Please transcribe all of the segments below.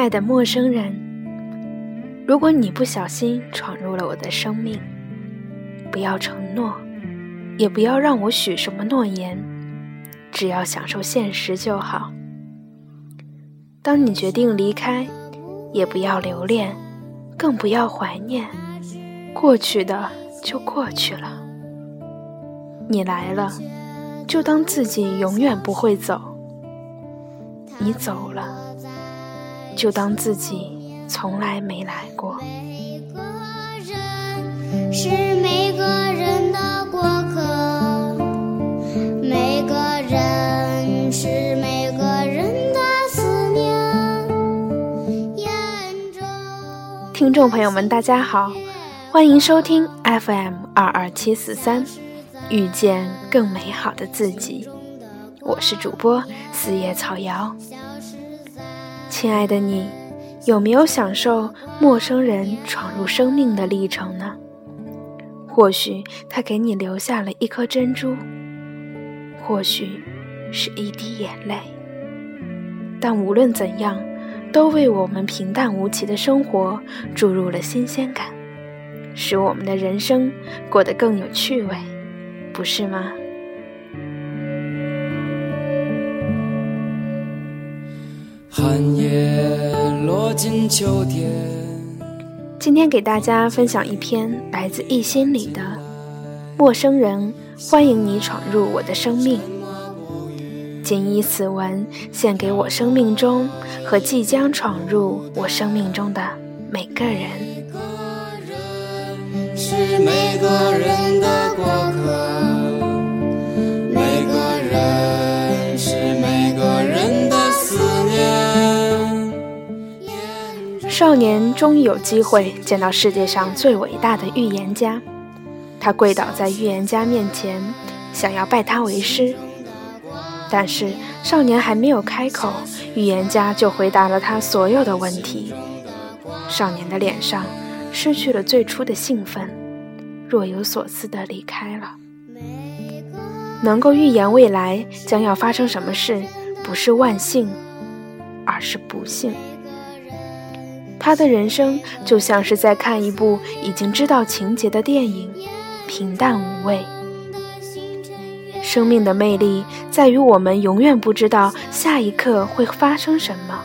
爱的陌生人，如果你不小心闯入了我的生命，不要承诺，也不要让我许什么诺言，只要享受现实就好。当你决定离开，也不要留恋，更不要怀念，过去的就过去了。你来了，就当自己永远不会走；你走了，就当自己从来没来过。每个人是每个人的过客，每个人是每个人的思念。听众朋友们，大家好，欢迎收听 FM 二二七四三，遇见更美好的自己。我是主播四叶草瑶。亲爱的你，有没有享受陌生人闯入生命的历程呢？或许他给你留下了一颗珍珠，或许是一滴眼泪，但无论怎样，都为我们平淡无奇的生活注入了新鲜感，使我们的人生过得更有趣味，不是吗？寒夜落进秋天。今天给大家分享一篇来自一心里的《陌生人》，欢迎你闯入我的生命。谨以此文献给我生命中和即将闯入我生命中的每个人。是每个人的过客，少年终于有机会见到世界上最伟大的预言家，他跪倒在预言家面前，想要拜他为师。但是少年还没有开口，预言家就回答了他所有的问题。少年的脸上失去了最初的兴奋，若有所思地离开了。能够预言未来将要发生什么事，不是万幸，而是不幸。他的人生就像是在看一部已经知道情节的电影，平淡无味。生命的魅力在于我们永远不知道下一刻会发生什么，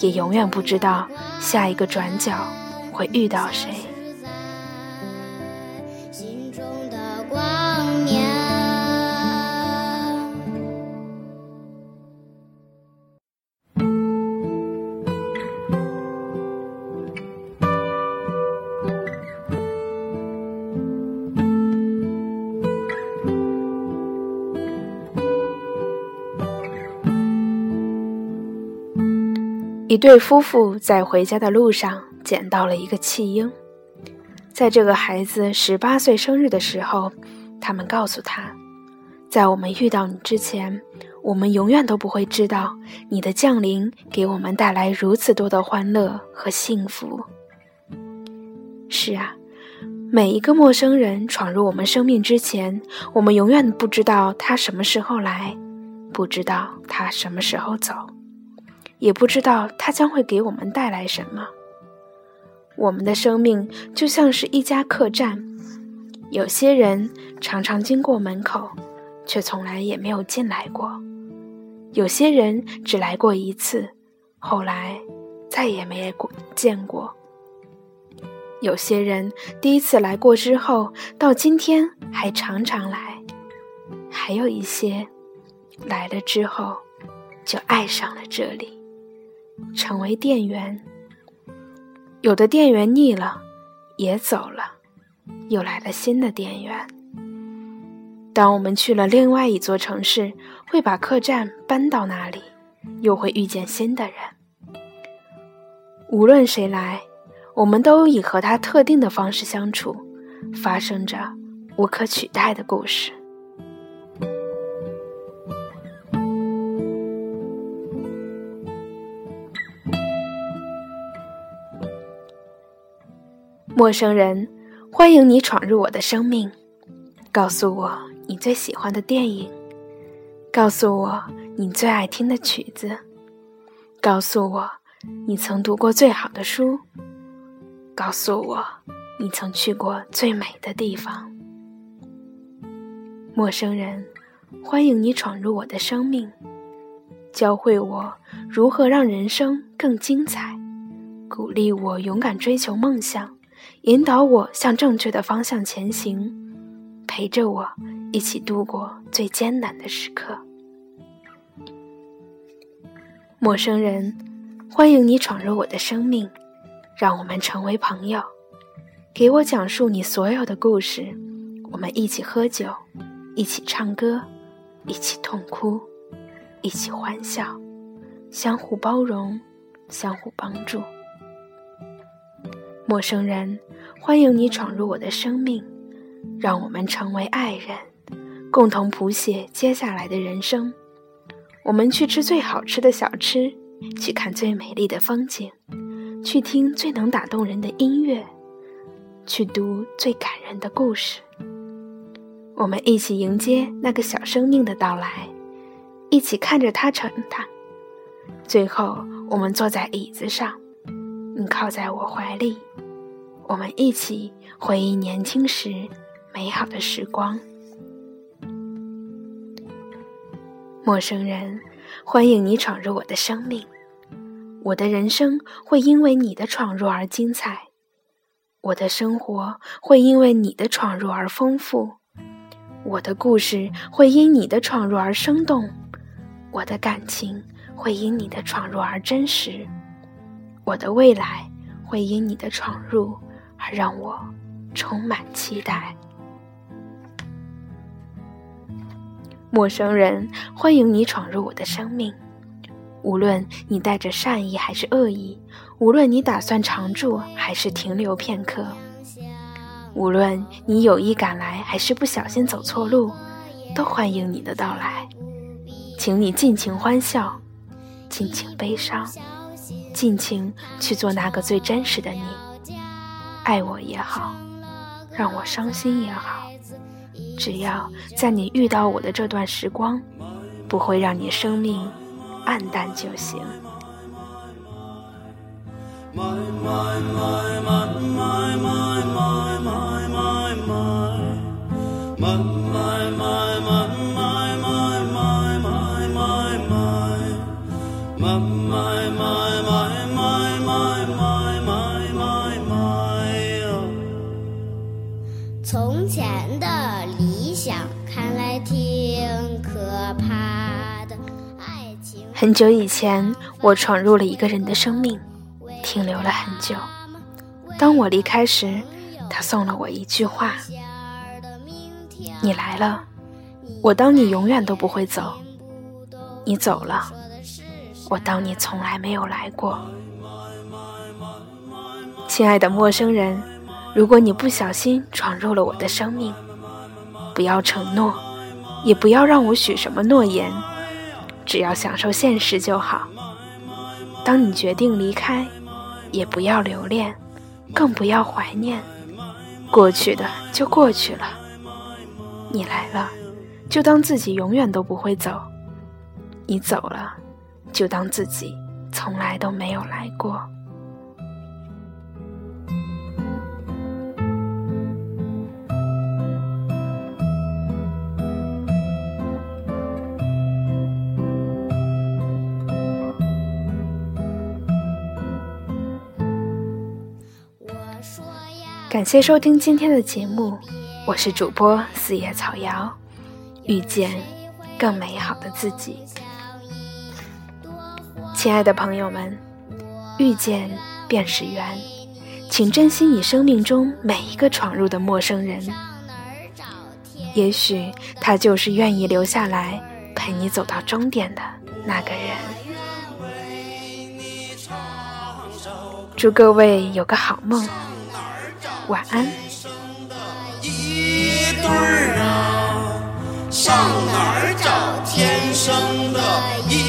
也永远不知道下一个转角会遇到谁。一对夫妇在回家的路上捡到了一个弃婴。在这个孩子十八岁生日的时候，他们告诉他，在我们遇到你之前，我们永远都不会知道你的降临给我们带来如此多的欢乐和幸福。是啊，每一个陌生人闯入我们生命之前，我们永远不知道他什么时候来，不知道他什么时候走。也不知道它将会给我们带来什么。我们的生命就像是一家客栈，有些人常常经过门口，却从来也没有进来过；有些人只来过一次，后来再也没过见过；有些人第一次来过之后，到今天还常常来；还有一些来了之后，就爱上了这里。成为店员，有的店员腻了，也走了，又来了新的店员。当我们去了另外一座城市，会把客栈搬到那里，又会遇见新的人。无论谁来，我们都以和他特定的方式相处，发生着无可取代的故事。陌生人，欢迎你闯入我的生命。告诉我你最喜欢的电影，告诉我你最爱听的曲子，告诉我你曾读过最好的书，告诉我你曾去过最美的地方。陌生人，欢迎你闯入我的生命，教会我如何让人生更精彩，鼓励我勇敢追求梦想，引导我向正确的方向前行，陪着我一起度过最艰难的时刻。陌生人，欢迎你闯入我的生命，让我们成为朋友，给我讲述你所有的故事，我们一起喝酒。一起唱歌，一起痛哭，一起欢笑，相互包容，相互帮助。陌生人，欢迎你闯入我的生命，让我们成为爱人，共同谱写接下来的人生。我们去吃最好吃的小吃，去看最美丽的风景，去听最能打动人的音乐，去读最感人的故事。我们一起迎接那个小生命的到来，一起看着他成长。最后，我们坐在椅子上，你靠在我怀里，我们一起回忆年轻时美好的时光。陌生人，欢迎你闯入我的生命，我的人生会因为你的闯入而精彩，我的生活会因为你的闯入而丰富。我的故事会因你的闯入而生动，我的感情会因你的闯入而真实，我的未来会因你的闯入而让我充满期待。陌生人，欢迎你闯入我的生命，无论你带着善意还是恶意，无论你打算常住还是停留片刻。无论你有意赶来，还是不小心走错路，都欢迎你的到来。请你尽情欢笑，尽情悲伤，尽情去做那个最真实的你。爱我也好，让我伤心也好，只要在你遇到我的这段时光，不会让你生命暗淡就行。很久以前，我闯入了一个人的生命，停留了很久。当我离开时，他送了我一句话：“你来了，我当你永远都不会走；你走了，我当你从来没有来过。”亲爱的陌生人，如果你不小心闯入了我的生命，不要承诺，也不要让我许什么诺言，只要享受现实就好。当你决定离开，也不要留恋，更不要怀念。过去的就过去了，你来了，就当自己永远都不会走；你走了，就当自己从来都没有来过。感谢收听今天的节目，我是主播四叶草瑶，遇见更美好的自己。亲爱的朋友们，遇见便是缘，请珍惜你生命中每一个闯入的陌生人，也许他就是愿意留下来陪你走到终点的那个人。祝各位有个好梦。晚安。上哪儿找天生的？一